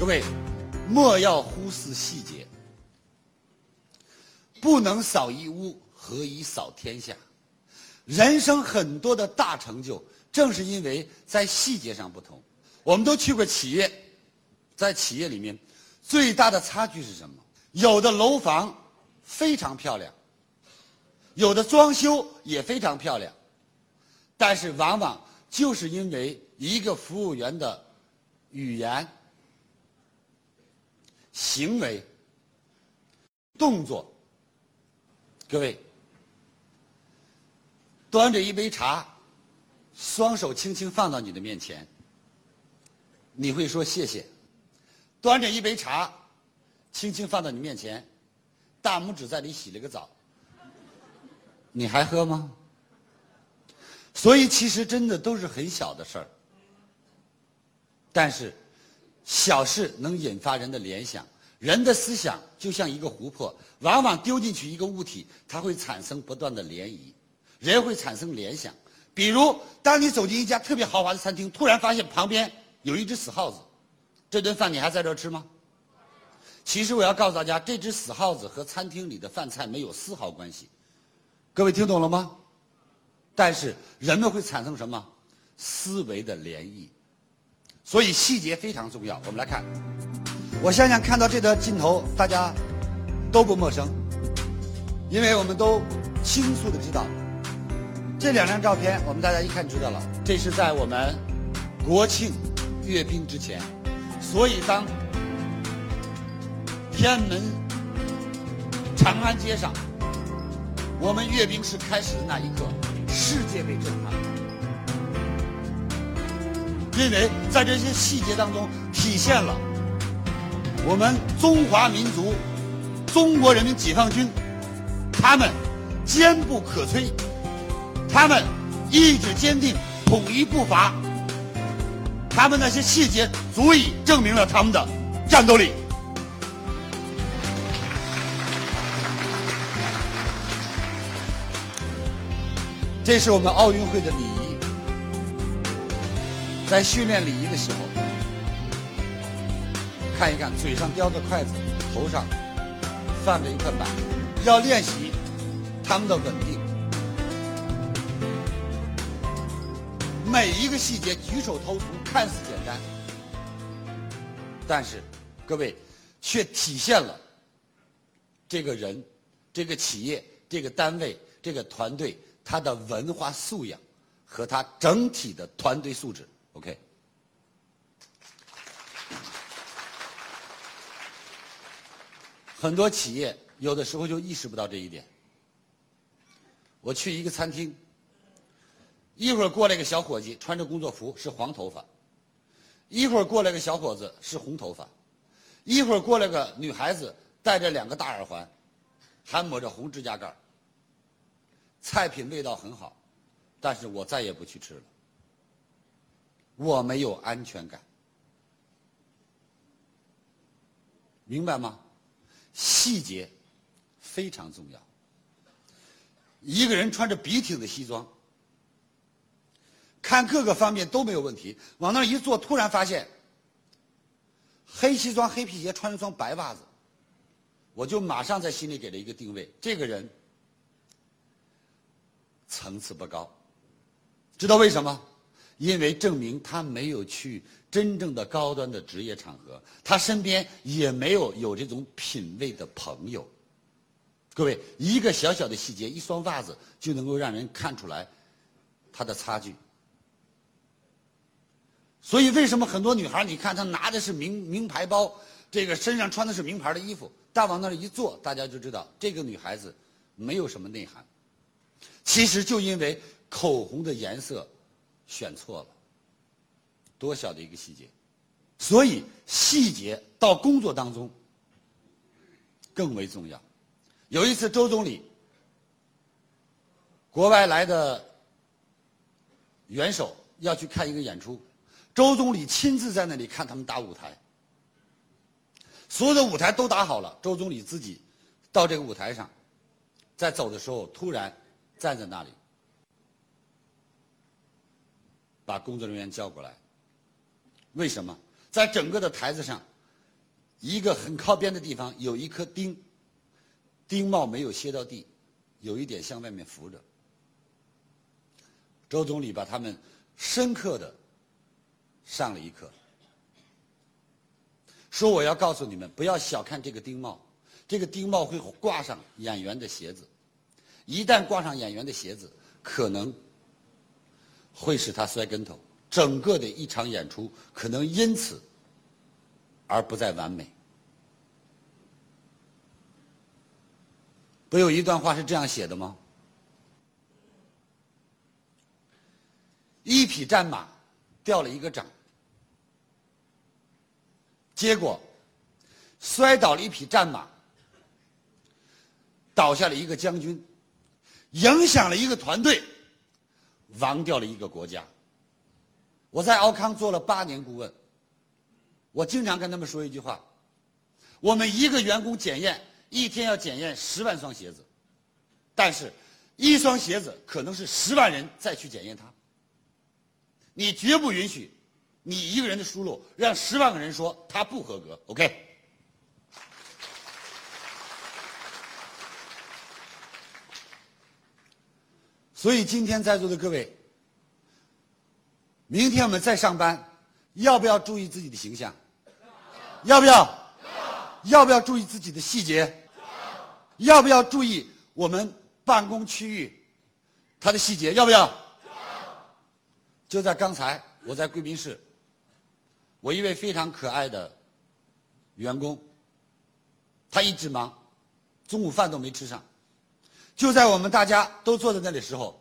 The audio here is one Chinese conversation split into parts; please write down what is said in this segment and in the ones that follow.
各位，莫要忽视细节。不能扫一屋，何以扫天下？人生很多的大成就，正是因为在细节上不同。我们都去过企业，在企业里面，最大的差距是什么？有的楼房非常漂亮，有的装修也非常漂亮，但是往往就是因为一个服务员的语言、行为、动作。各位，端着一杯茶，双手轻轻放到你的面前，你会说谢谢；端着一杯茶，轻轻放到你面前，大拇指在里洗了个澡，你还喝吗？所以其实真的都是很小的事儿，但是小事能引发人的联想。人的思想就像一个湖泊，往往丢进去一个物体，它会产生不断的涟漪，人会产生联想。比如，当你走进一家特别豪华的餐厅，突然发现旁边有一只死耗子，这顿饭你还在这吃吗？其实我要告诉大家，这只死耗子和餐厅里的饭菜没有丝毫关系。各位听懂了吗？但是人们会产生什么思维的涟漪？所以细节非常重要。我们来看。我相信看到这段镜头，大家都不陌生，因为我们都清楚的知道，这两张照片，我们大家一看知道了，这是在我们国庆阅兵之前，所以当天安门、长安街上，我们阅兵式开始的那一刻，世界被震撼，因为在这些细节当中体现了。我们中华民族，中国人民解放军，他们坚不可摧，他们意志坚定，统一步伐，他们那些细节足以证明了他们的战斗力。这是我们奥运会的礼仪，在训练礼仪的时候。看一看，嘴上叼着筷子，头上放着一块板，要练习他们的稳定。每一个细节，举手投足看似简单，但是各位却体现了这个人、这个企业、这个单位、这个团队他的文化素养和他整体的团队素质。OK。很多企业有的时候就意识不到这一点。我去一个餐厅，一会儿过来个小伙计，穿着工作服，是黄头发；一会儿过来个小伙子，是红头发；一会儿过来个女孩子，戴着两个大耳环，还抹着红指甲盖儿菜品味道很好，但是我再也不去吃了。我没有安全感，明白吗？细节非常重要。一个人穿着笔挺的西装，看各个方面都没有问题，往那儿一坐，突然发现黑西装、黑皮鞋，穿一双白袜子，我就马上在心里给了一个定位：这个人层次不高。知道为什么？因为证明他没有去真正的高端的职业场合，他身边也没有有这种品味的朋友。各位，一个小小的细节，一双袜子就能够让人看出来他的差距。所以，为什么很多女孩你看她拿的是名名牌包，这个身上穿的是名牌的衣服，但往那儿一坐，大家就知道这个女孩子没有什么内涵。其实就因为口红的颜色。选错了，多小的一个细节，所以细节到工作当中更为重要。有一次，周总理，国外来的元首要去看一个演出，周总理亲自在那里看他们打舞台，所有的舞台都打好了，周总理自己到这个舞台上，在走的时候突然站在那里。把工作人员叫过来。为什么？在整个的台子上，一个很靠边的地方有一颗钉，钉帽没有歇到地，有一点向外面浮着。周总理把他们深刻的上了一课，说我要告诉你们，不要小看这个钉帽，这个钉帽会挂上演员的鞋子，一旦挂上演员的鞋子，可能会使他摔跟头，整个的一场演出可能因此而不再完美。不有一段话是这样写的吗？一匹战马掉了一个掌，结果摔倒了一匹战马，倒下了一个将军，影响了一个团队，亡掉了一个国家。我在奥康做了八年顾问，我经常跟他们说一句话：我们一个员工检验一天要检验十万双鞋子，但是，一双鞋子可能是十万人再去检验它。你绝不允许你一个人的疏漏让十万个人说他不合格。OK。所以今天在座的各位，明天我们再上班，要不要注意自己的形象？要不要？要不要注意自己的细节？要不要注意我们办公区域它的细节？要不要？就在刚才，我在贵宾室，我一位非常可爱的员工，他一直忙，中午饭都没吃上。就在我们大家都坐在那里时候，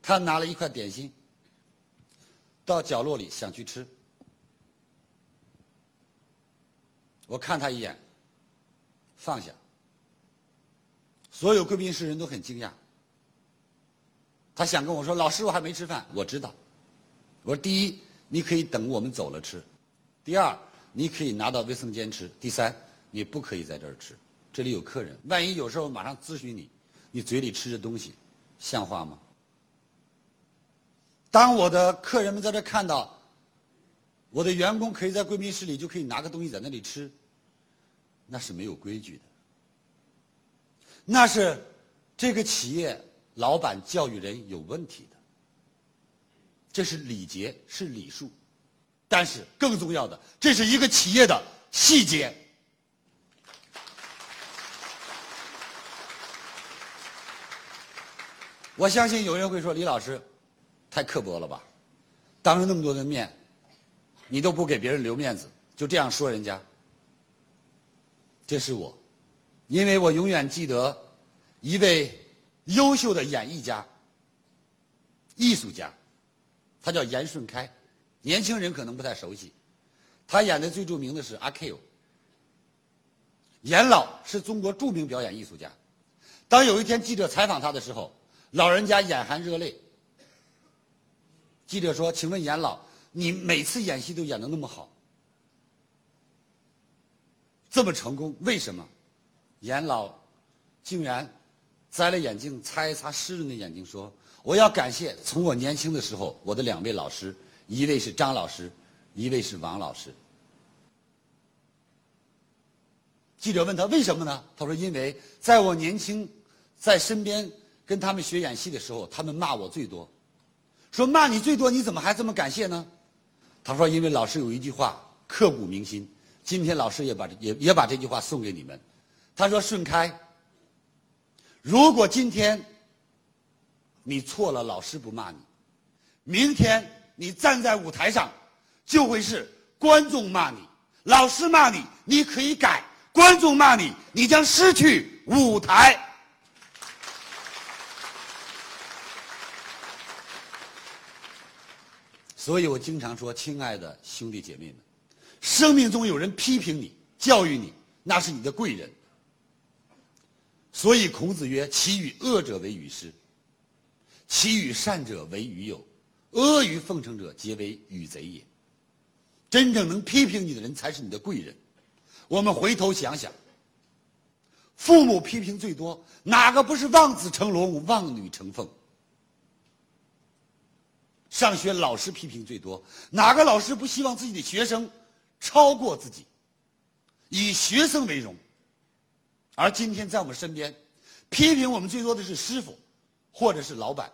他拿了一块点心到角落里想去吃。我看他一眼，放下。所有贵宾室人都很惊讶。他想跟我说：“老师，我还没吃饭。”我知道。我说：“第一，你可以等我们走了吃；第二，你可以拿到卫生间吃；第三，你不可以在这儿吃，这里有客人。万一有时候马上咨询你，你嘴里吃着东西，像话吗？”当我的客人们在这看到我的员工可以在贵宾室里就可以拿个东西在那里吃，那是没有规矩的，那是这个企业。老板教育人有问题的，这是礼节，是礼数，但是更重要的，这是一个企业的细节。我相信有人会说：“李老师，太刻薄了吧？当着那么多的面，你都不给别人留面子，就这样说人家。”这是我，因为我永远记得一位。优秀的演艺家、艺术家，他叫严顺开，年轻人可能不太熟悉。他演的最著名的是《阿 Q》。严老是中国著名表演艺术家。当有一天记者采访他的时候，老人家眼含热泪。记者说：“请问严老，你每次演戏都演的那么好，这么成功，为什么？”严老竟然。摘了眼镜，擦一擦湿润的眼睛，说：“我要感谢从我年轻的时候，我的两位老师，一位是张老师，一位是王老师。”记者问他为什么呢？他说：“因为在我年轻，在身边跟他们学演戏的时候，他们骂我最多，说骂你最多，你怎么还这么感谢呢？”他说：“因为老师有一句话刻骨铭心，今天老师也把也也把这句话送给你们。”他说：“顺开。”如果今天你错了，老师不骂你；明天你站在舞台上，就会是观众骂你，老师骂你，你可以改；观众骂你，你将失去舞台。所以我经常说，亲爱的兄弟姐妹们，生命中有人批评你、教育你，那是你的贵人。所以孔子曰：“其与恶者为与师，其与善者为与友，阿谀奉承者皆为与贼也。”真正能批评你的人才是你的贵人。我们回头想想，父母批评最多，哪个不是望子成龙、望女成凤？上学老师批评最多，哪个老师不希望自己的学生超过自己？以学生为荣。而今天在我们身边，批评我们最多的是师傅，或者是老板。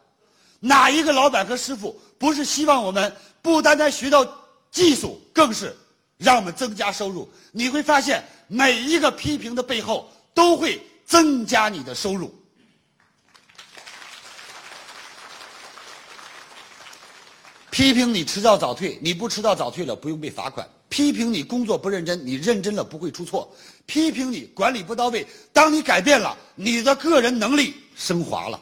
哪一个老板和师傅不是希望我们不单单学到技术，更是让我们增加收入？你会发现，每一个批评的背后都会增加你的收入。批评你迟到早退，你不迟到早退了，不用被罚款；批评你工作不认真，你认真了不会出错；批评你管理不到位，当你改变了，你的个人能力升华了。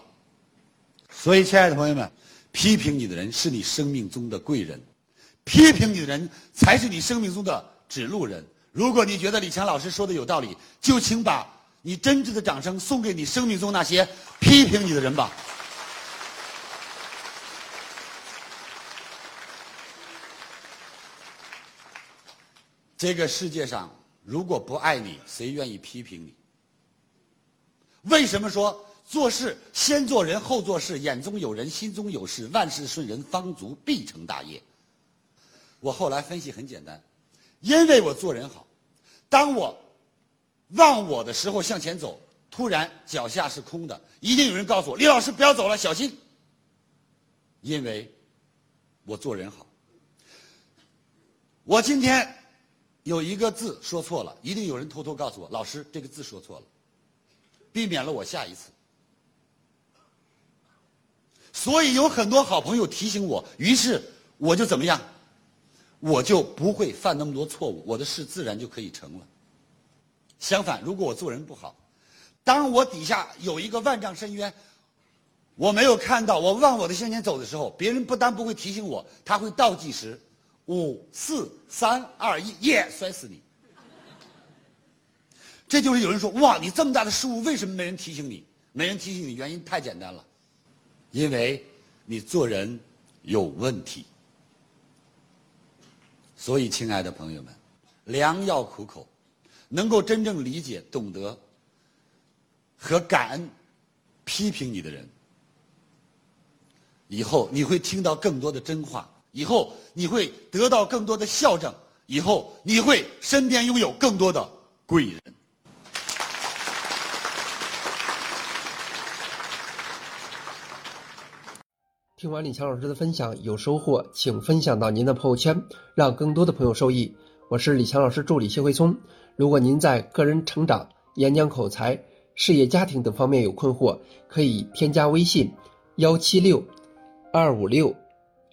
所以，亲爱的朋友们，批评你的人是你生命中的贵人，批评你的人才是你生命中的指路人。如果你觉得李强老师说的有道理，就请把你真挚的掌声送给你生命中那些批评你的人吧。这个世界上，如果不爱你，谁愿意批评你？为什么说做事先做人后做事？眼中有人，心中有事，万事顺人方足，必成大业。我后来分析很简单，因为我做人好。当我忘我的时候向前走，突然脚下是空的，一定有人告诉我：“李老师，不要走了，小心。”因为我做人好。我今天。有一个字说错了，一定有人偷偷告诉我，老师这个字说错了，避免了我下一次。所以有很多好朋友提醒我，于是我就怎么样，我就不会犯那么多错误，我的事自然就可以成了。相反，如果我做人不好，当我底下有一个万丈深渊，我没有看到，我忘我的向前走的时候，别人不但不会提醒我，他会倒计时。五四三二一，耶！摔死你！这就是有人说哇，你这么大的失误，为什么没人提醒你？没人提醒你，原因太简单了，因为你做人有问题。所以，亲爱的朋友们，良药苦口，能够真正理解、懂得和感恩批评你的人，以后你会听到更多的真话。以后你会得到更多的孝正，以后你会身边拥有更多的贵人。听完李强老师的分享，有收获，请分享到您的朋友圈，让更多的朋友受益。我是李强老师助理谢慧聪。如果您在个人成长、演讲口才、事业家庭等方面有困惑，可以添加微信：幺七六二五六。